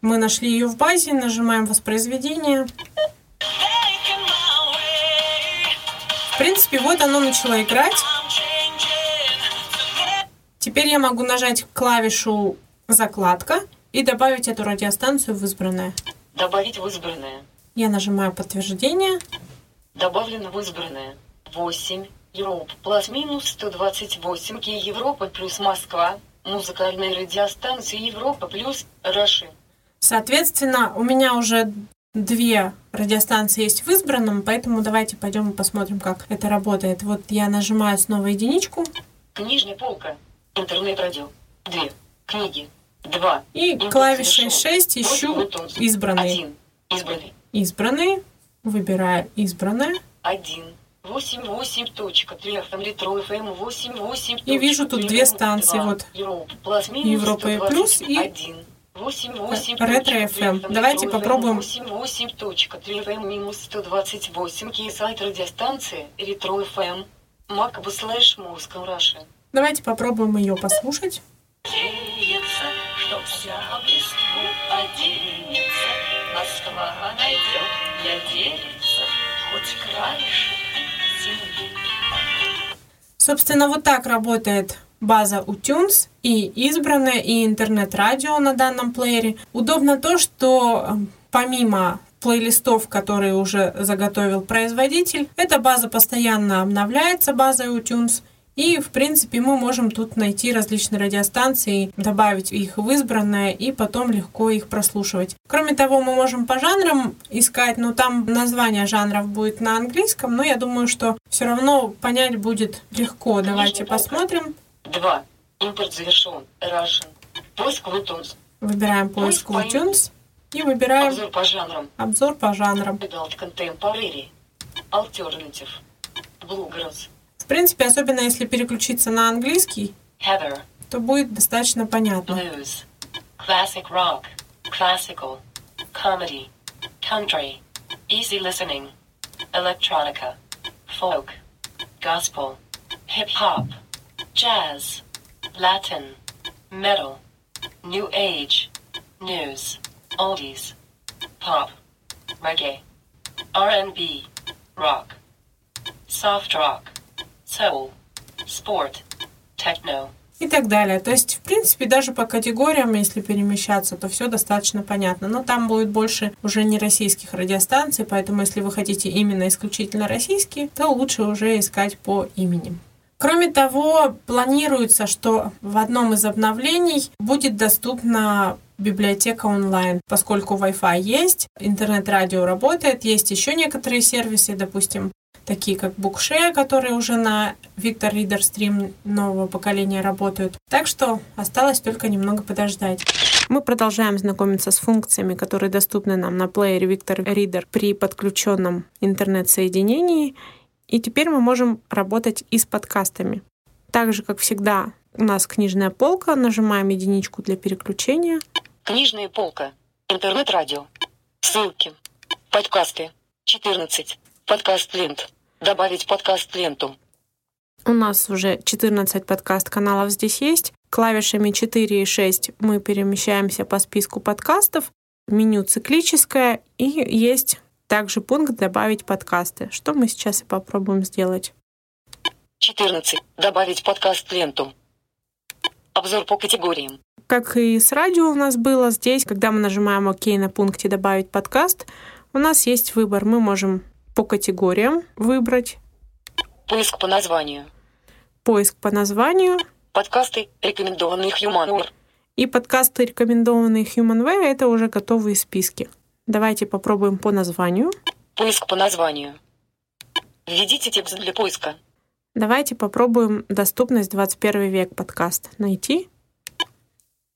[SPEAKER 2] Мы нашли ее в базе, нажимаем воспроизведение. В принципе, вот оно начало играть. Теперь я могу нажать клавишу «Закладка» и добавить эту радиостанцию в избранное.
[SPEAKER 8] Добавить в избранное.
[SPEAKER 2] Я нажимаю «Подтверждение».
[SPEAKER 8] Добавлено в избранное. 8. Европа. Плюс-минус 128. Киев Европа плюс Москва. Музыкальная радиостанция Европа плюс Раши.
[SPEAKER 2] Соответственно, у меня уже две радиостанции есть в избранном, поэтому давайте пойдем и посмотрим, как это работает. Вот я нажимаю снова единичку.
[SPEAKER 8] Книжная полка. Интернет-радио. Две. Книги. Два.
[SPEAKER 2] И клавишей
[SPEAKER 8] завершен.
[SPEAKER 2] 6 ищу
[SPEAKER 8] Восемь
[SPEAKER 2] избранный.
[SPEAKER 8] Один. Избранный.
[SPEAKER 2] Избранный. Выбираю избранное.
[SPEAKER 8] Один. Восемь, восемь, точка, три, FM, Ретро, FM, восемь, восемь,
[SPEAKER 2] И вижу тут две станции, вот.
[SPEAKER 8] Европа,
[SPEAKER 2] и плюс, и
[SPEAKER 8] 121. Восемь, восемь,
[SPEAKER 2] Ретро
[SPEAKER 8] точка,
[SPEAKER 2] FM. Давайте попробуем.
[SPEAKER 8] Восемь, восемь, точка, три, FM, минус 128, Кейсайт, радиостанция, Ретро, FM, Макабу, slash, Москва, Russia.
[SPEAKER 2] Давайте попробуем ее послушать.
[SPEAKER 8] Надеется, что вся в листву оденется, Москва найдет для делится, хоть краешек.
[SPEAKER 2] Собственно, вот так работает база iTunes и избранное, и интернет-радио на данном плеере. Удобно то, что э, помимо плейлистов, которые уже заготовил производитель, эта база постоянно обновляется, база iTunes, и, в принципе, мы можем тут найти различные радиостанции, добавить их в избранное и потом легко их прослушивать. Кроме того, мы можем по жанрам искать, но там название жанров будет на английском, но я думаю, что все равно понять будет легко. Давайте посмотрим.
[SPEAKER 8] Два. Импорт завершен. Russian. Поиск в iTunes.
[SPEAKER 2] Выбираем поиск в iTunes и выбираем
[SPEAKER 8] Обзор по жанрам.
[SPEAKER 2] обзор по жанрам.
[SPEAKER 8] Adult Contemporary. Alternative. Bluegrass.
[SPEAKER 2] Принципе, особенно если переключиться на английский,
[SPEAKER 8] Heather.
[SPEAKER 2] то будет достаточно понятно.
[SPEAKER 8] Blues. Classic rock. Classical. Comedy. Country. Easy listening. Electronica. Folk. Gospel. Hip hop. Jazz. Latin. Metal. New age. News. Oldies. Pop. Reggae. R&B. Rock. Soft rock. Soul. Sport. Techno.
[SPEAKER 2] и так далее. То есть, в принципе, даже по категориям, если перемещаться, то все достаточно понятно. Но там будет больше уже не российских радиостанций, поэтому если вы хотите именно исключительно российские, то лучше уже искать по именем. Кроме того, планируется, что в одном из обновлений будет доступна библиотека онлайн, поскольку Wi-Fi есть, интернет-радио работает, есть еще некоторые сервисы, допустим, такие как Bookshare, которые уже на Victor Reader Stream нового поколения работают. Так что осталось только немного подождать. Мы продолжаем знакомиться с функциями, которые доступны нам на плеере Victor Reader при подключенном интернет-соединении. И теперь мы можем работать и с подкастами. Так же, как всегда, у нас книжная полка. Нажимаем единичку для переключения.
[SPEAKER 8] Книжная полка. Интернет-радио. Ссылки. Подкасты. 14. Подкаст лент. Добавить подкаст ленту.
[SPEAKER 2] У нас уже 14 подкаст-каналов здесь есть. Клавишами 4 и 6 мы перемещаемся по списку подкастов. Меню циклическое и есть также пункт «Добавить подкасты», что мы сейчас и попробуем сделать.
[SPEAKER 8] 14. Добавить подкаст ленту. Обзор по категориям.
[SPEAKER 2] Как и с радио у нас было, здесь, когда мы нажимаем ОК на пункте «Добавить подкаст», у нас есть выбор. Мы можем по категориям выбрать
[SPEAKER 8] Поиск по названию.
[SPEAKER 2] поиск по названию
[SPEAKER 8] Подкасты, рекомендованные Humanware.
[SPEAKER 2] и подкасты, рекомендованные HumanWare, это уже готовые списки. Давайте попробуем по названию.
[SPEAKER 8] Поиск по названию. Введите текст для поиска.
[SPEAKER 2] Давайте попробуем доступность 21 век подкаст найти.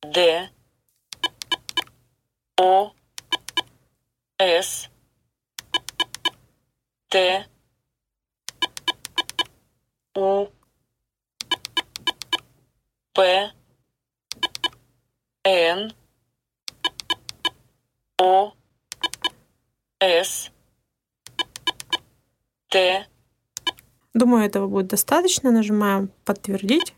[SPEAKER 8] Д О С Т У П Н О С Т
[SPEAKER 2] Думаю, этого будет достаточно. Нажимаем «Подтвердить».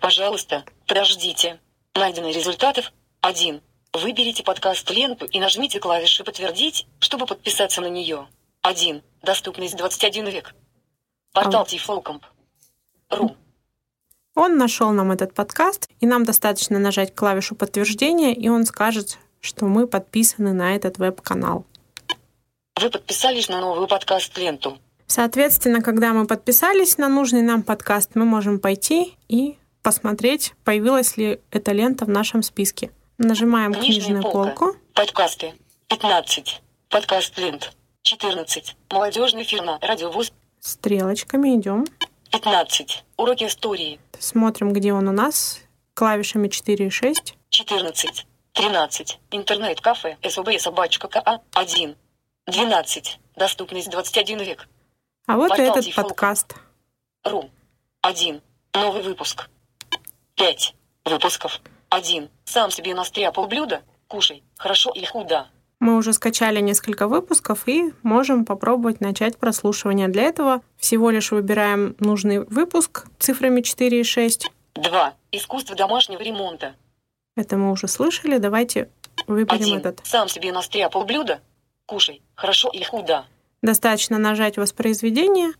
[SPEAKER 8] Пожалуйста, подождите. Найдено результатов 1. Выберите подкаст ленту и нажмите клавишу «Подтвердить», чтобы подписаться на нее. 1. Доступность 21 век. Портал
[SPEAKER 2] А.
[SPEAKER 8] Тифлокомп. Ру.
[SPEAKER 2] Он нашел нам этот подкаст, и нам достаточно нажать клавишу подтверждения, и он скажет, что мы подписаны на этот веб-канал.
[SPEAKER 8] Вы подписались на новую подкаст-ленту.
[SPEAKER 2] Соответственно, когда мы подписались на нужный нам подкаст, мы можем пойти и посмотреть, появилась ли эта лента в нашем списке. Нажимаем книжную
[SPEAKER 8] полка.
[SPEAKER 2] полку.
[SPEAKER 8] Подкасты. 15. Подкаст лент. 14. Молодежный фирма. Радиовоз.
[SPEAKER 2] Стрелочками идем.
[SPEAKER 8] 15. Уроки истории.
[SPEAKER 2] Смотрим, где он у нас. Клавишами 4 и 6.
[SPEAKER 8] 14. 13. Интернет-кафе. СОБ собачка КА. 1. 12. Доступность 21 век.
[SPEAKER 2] А вот
[SPEAKER 8] Портал
[SPEAKER 2] этот
[SPEAKER 8] Тифлокомп.
[SPEAKER 2] подкаст.
[SPEAKER 8] Ру. 1. Новый выпуск. 5. Выпусков. 1. Сам себе настряпал блюдо. Кушай. Хорошо или худо.
[SPEAKER 2] Мы уже скачали несколько выпусков и можем попробовать начать прослушивание. Для этого всего лишь выбираем нужный выпуск цифрами 4 и 6.
[SPEAKER 8] 2. Искусство домашнего ремонта.
[SPEAKER 2] Это мы уже слышали. Давайте выберем
[SPEAKER 8] 1.
[SPEAKER 2] этот.
[SPEAKER 8] Сам себе настряпал блюдо. Кушай. Хорошо или худо.
[SPEAKER 2] Достаточно нажать воспроизведение.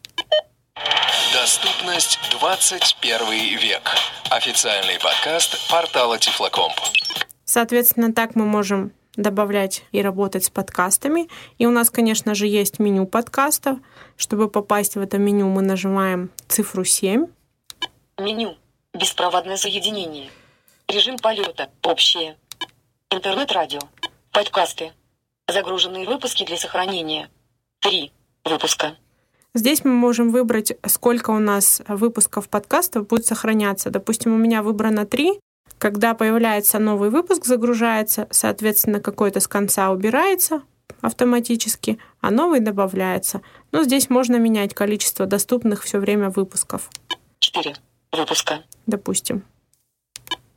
[SPEAKER 12] Доступность 21 век. Официальный подкаст портала Тифлокомп.
[SPEAKER 2] Соответственно, так мы можем добавлять и работать с подкастами. И у нас, конечно же, есть меню подкастов. Чтобы попасть в это меню, мы нажимаем цифру 7.
[SPEAKER 8] Меню. Беспроводное соединение. Режим полета. Общее. Интернет-радио. Подкасты. Загруженные выпуски для сохранения. 3. Выпуска.
[SPEAKER 2] Здесь мы можем выбрать, сколько у нас выпусков подкастов будет сохраняться. Допустим, у меня выбрано 3. Когда появляется новый выпуск, загружается, соответственно, какой-то с конца убирается автоматически, а новый добавляется. Но здесь можно менять количество доступных все время выпусков.
[SPEAKER 8] 4. Выпуска.
[SPEAKER 2] Допустим.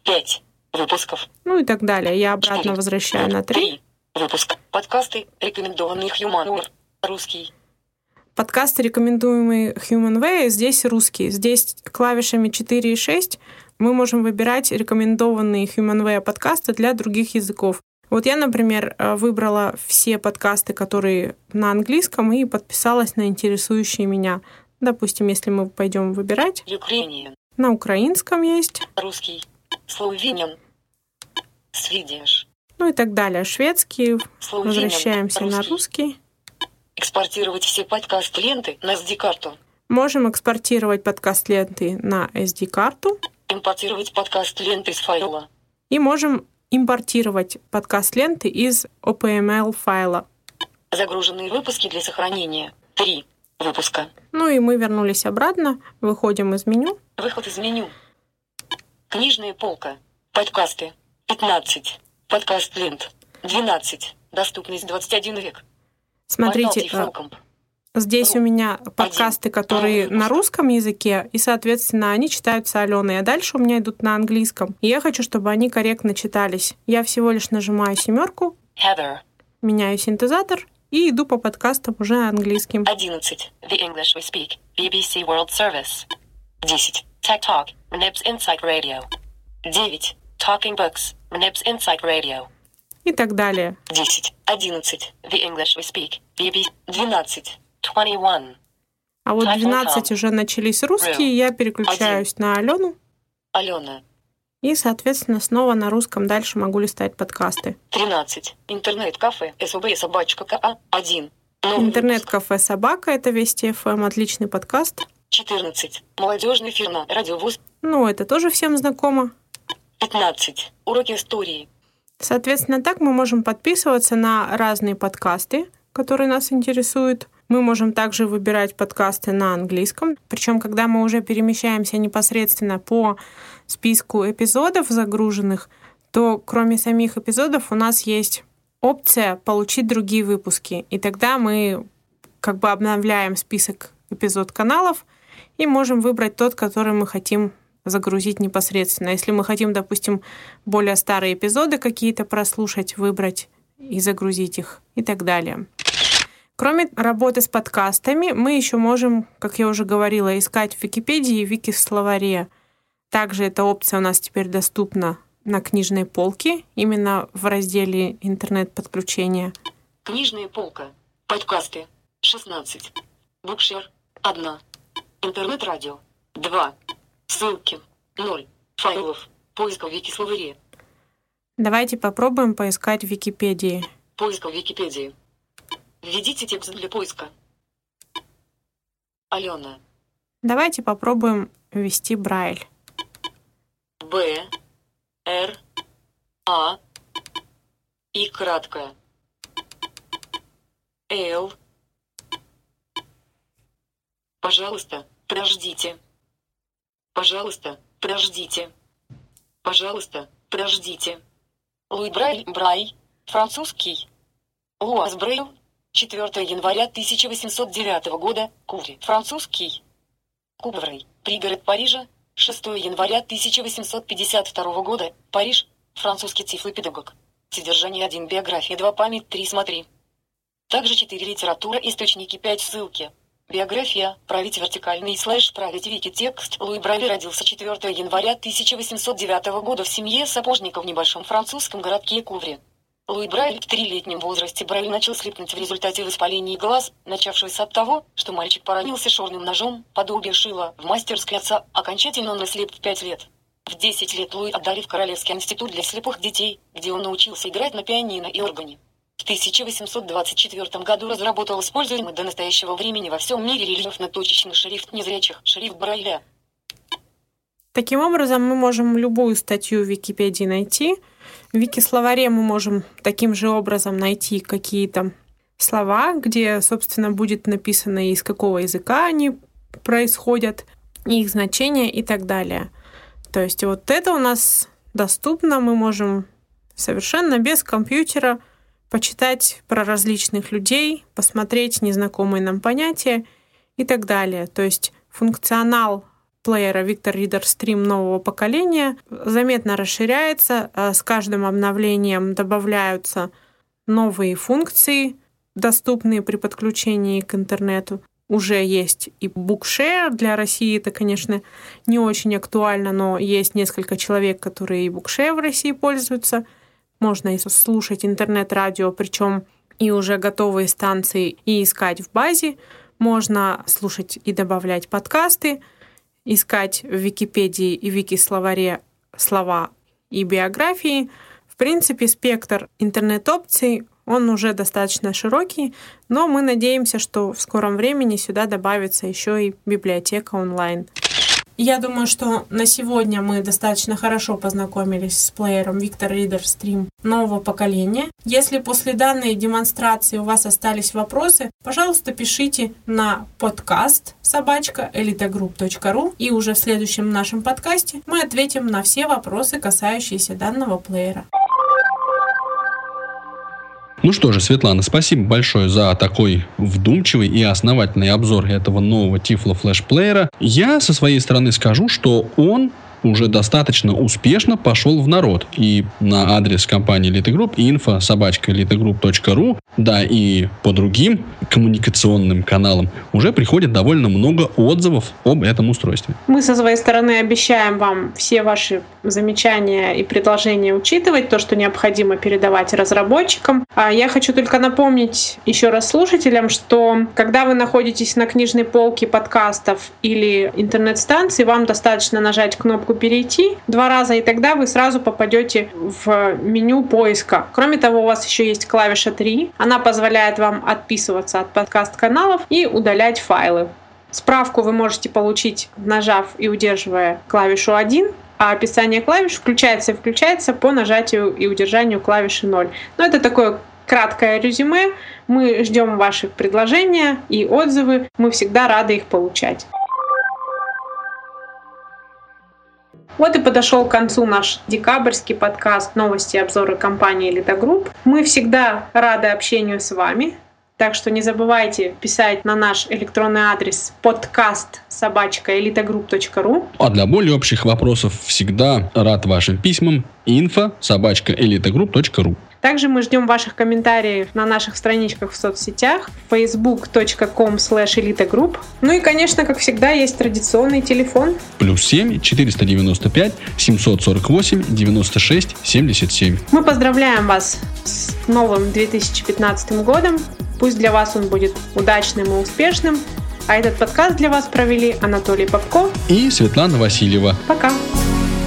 [SPEAKER 8] 5. Выпусков.
[SPEAKER 2] Ну и так далее. Я обратно
[SPEAKER 8] Четыре.
[SPEAKER 2] возвращаю на 3.
[SPEAKER 8] 3. Выпуск. Подкасты, рекомендованные Human Русский.
[SPEAKER 2] Подкасты, рекомендуемые Human Way, здесь русский. Здесь клавишами 4 и 6 мы можем выбирать рекомендованные Human Way подкасты для других языков. Вот я, например, э, выбрала все подкасты, которые на английском, и подписалась на интересующие меня. Допустим, если мы пойдем выбирать,
[SPEAKER 8] Ukrainian.
[SPEAKER 2] на украинском есть,
[SPEAKER 8] Русский. Словенин. Свидиш.
[SPEAKER 2] ну и так далее. Шведский,
[SPEAKER 8] Словенин.
[SPEAKER 2] возвращаемся на
[SPEAKER 8] Русский.
[SPEAKER 2] русский.
[SPEAKER 8] Экспортировать все подкаст-ленты на SD-карту.
[SPEAKER 2] Можем экспортировать подкаст ленты на SD-карту.
[SPEAKER 8] Импортировать подкаст-ленты из файла.
[SPEAKER 2] И можем импортировать подкаст ленты из OPML файла.
[SPEAKER 8] Загруженные выпуски для сохранения. 3. Выпуска.
[SPEAKER 2] Ну и мы вернулись обратно, выходим из меню.
[SPEAKER 8] Выход из меню. Книжная полка. Подкасты. 15. Подкаст лент. 12. Доступность 21 век.
[SPEAKER 2] Смотрите,
[SPEAKER 8] Портал Тифлокомп.
[SPEAKER 2] Здесь у меня подкасты, которые на русском языке, и, соответственно, они читаются Аленой, а дальше у меня идут на английском. И я хочу, чтобы они корректно читались. Я всего лишь нажимаю семерку,
[SPEAKER 8] Heather.
[SPEAKER 2] меняю синтезатор и иду по подкастам уже английским.
[SPEAKER 8] 11.
[SPEAKER 9] The English we speak. BBC World Service.
[SPEAKER 8] 10.
[SPEAKER 9] Tech Talk. Nibs Insight Radio.
[SPEAKER 8] 9.
[SPEAKER 9] Talking Books. Nibs Insight Radio.
[SPEAKER 2] И так далее.
[SPEAKER 8] 10. 11.
[SPEAKER 9] The English we speak.
[SPEAKER 8] BBC. 12.
[SPEAKER 9] 21.
[SPEAKER 2] А вот
[SPEAKER 9] Title
[SPEAKER 2] 12
[SPEAKER 9] Calm.
[SPEAKER 2] уже начались русские, я переключаюсь на Алену.
[SPEAKER 8] Алена.
[SPEAKER 2] И, соответственно, снова на русском дальше могу листать подкасты.
[SPEAKER 8] 13. Интернет-кафе. СОБ собачка КА. 1. Новый
[SPEAKER 2] Интернет-кафе «Собака» — это Вести ФМ, отличный подкаст.
[SPEAKER 8] 14. Молодежный фирма. Радиовоз.
[SPEAKER 2] Ну, это тоже всем знакомо.
[SPEAKER 8] 15. Уроки истории.
[SPEAKER 2] Соответственно, так мы можем подписываться на разные подкасты, которые нас интересуют. Мы можем также выбирать подкасты на английском. Причем, когда мы уже перемещаемся непосредственно по списку эпизодов загруженных, то кроме самих эпизодов у нас есть опция «Получить другие выпуски». И тогда мы как бы обновляем список эпизод каналов и можем выбрать тот, который мы хотим загрузить непосредственно. Если мы хотим, допустим, более старые эпизоды какие-то прослушать, выбрать и загрузить их и так далее. Кроме работы с подкастами, мы еще можем, как я уже говорила, искать в Википедии и Вики-словаре. Также эта опция у нас теперь доступна на книжной полке, именно в разделе «Интернет-подключение».
[SPEAKER 8] Книжная полка. Подкасты. 16. Букшер. 1. Интернет-радио. 2. Ссылки. 0. Файлов. Поиск в Вики-словаре.
[SPEAKER 2] Давайте попробуем поискать в Википедии.
[SPEAKER 8] Поиск в Википедии. Введите текст для поиска. Алена.
[SPEAKER 2] Давайте попробуем ввести Брайль.
[SPEAKER 8] Б. Р. А. И краткое. Л. Пожалуйста, подождите. Пожалуйста, подождите. Пожалуйста, подождите. Луи Брайль, Брай, французский. Луаз Брейл, 4 января 1809 года, Кури, французский. Кубрей, пригород Парижа, 6 января 1852 года, Париж, французский тифлопедагог. Содержание 1 биография 2 память 3 смотри. Также 4 литература источники 5 ссылки. Биография, править вертикальный слэш, править вики текст. Луи Брайли родился 4 января 1809 года в семье сапожника в небольшом французском городке Кувре. Луи Брайль в трилетнем возрасте Брайль начал слепнуть в результате воспаления глаз, начавшегося от того, что мальчик поранился шорным ножом, подобие шила, в мастерской отца, окончательно он ослеп в 5 лет. В 10 лет Луи отдали в Королевский институт для слепых детей, где он научился играть на пианино и органе. В 1824 году разработал используемый до настоящего времени во всем мире рельефно-точечный шрифт незрячих, шрифт Брайля.
[SPEAKER 2] Таким образом, мы можем любую статью в Википедии найти. В Вики-словаре мы можем таким же образом найти какие-то слова, где, собственно, будет написано, из какого языка они происходят, их значение и так далее. То есть вот это у нас доступно, мы можем совершенно без компьютера почитать про различных людей, посмотреть незнакомые нам понятия и так далее. То есть функционал плеера Victor Reader Stream нового поколения заметно расширяется. А с каждым обновлением добавляются новые функции, доступные при подключении к интернету. Уже есть и Bookshare. Для России это, конечно, не очень актуально, но есть несколько человек, которые и Bookshare в России пользуются – можно слушать интернет-радио, причем и уже готовые станции, и искать в базе. Можно слушать и добавлять подкасты, искать в Википедии и Вики-словаре слова и биографии. В принципе, спектр интернет-опций, он уже достаточно широкий, но мы надеемся, что в скором времени сюда добавится еще и библиотека онлайн. Я думаю, что на сегодня мы достаточно хорошо познакомились с плеером Victor Reader Stream нового поколения. Если после данной демонстрации у вас остались вопросы, пожалуйста, пишите на подкаст собачка elitogroup.ru и уже в следующем нашем подкасте мы ответим на все вопросы, касающиеся данного плеера.
[SPEAKER 3] Ну что же, Светлана, спасибо большое за такой вдумчивый и основательный обзор этого нового Тифла флешплеера. Я со своей стороны скажу, что он уже достаточно успешно пошел в народ. И на адрес компании Elite Group info собачка elitegroup.ru, да и по другим коммуникационным каналам уже приходит довольно много отзывов об этом устройстве.
[SPEAKER 2] Мы со своей стороны обещаем вам все ваши замечания и предложения учитывать, то, что необходимо передавать разработчикам. А я хочу только напомнить еще раз слушателям, что когда вы находитесь на книжной полке подкастов или интернет-станции, вам достаточно нажать кнопку кнопку «Перейти» два раза, и тогда вы сразу попадете в меню поиска. Кроме того, у вас еще есть клавиша 3. Она позволяет вам отписываться от подкаст-каналов и удалять файлы. Справку вы можете получить, нажав и удерживая клавишу 1, а описание клавиш включается и включается по нажатию и удержанию клавиши 0. Но это такое краткое резюме. Мы ждем ваших предложения и отзывы. Мы всегда рады их получать. Вот и подошел к концу наш декабрьский подкаст «Новости и обзоры компании «Элита Групп». Мы всегда рады общению с вами. Так что не забывайте писать на наш электронный адрес подкаст собачка elitagroup.ru.
[SPEAKER 3] А для более общих вопросов всегда рад вашим письмам info собачка elitagroup.ru.
[SPEAKER 2] Также мы ждем ваших комментариев на наших страничках в соцсетях facebook.com slash elitagroup. Ну и, конечно, как всегда, есть традиционный телефон.
[SPEAKER 3] Плюс 7 495 748 96 77.
[SPEAKER 2] Мы поздравляем вас с новым 2015 годом. Пусть для вас он будет удачным и успешным. А этот подкаст для вас провели Анатолий Попко
[SPEAKER 3] и Светлана Васильева.
[SPEAKER 2] Пока!
[SPEAKER 6] Пока!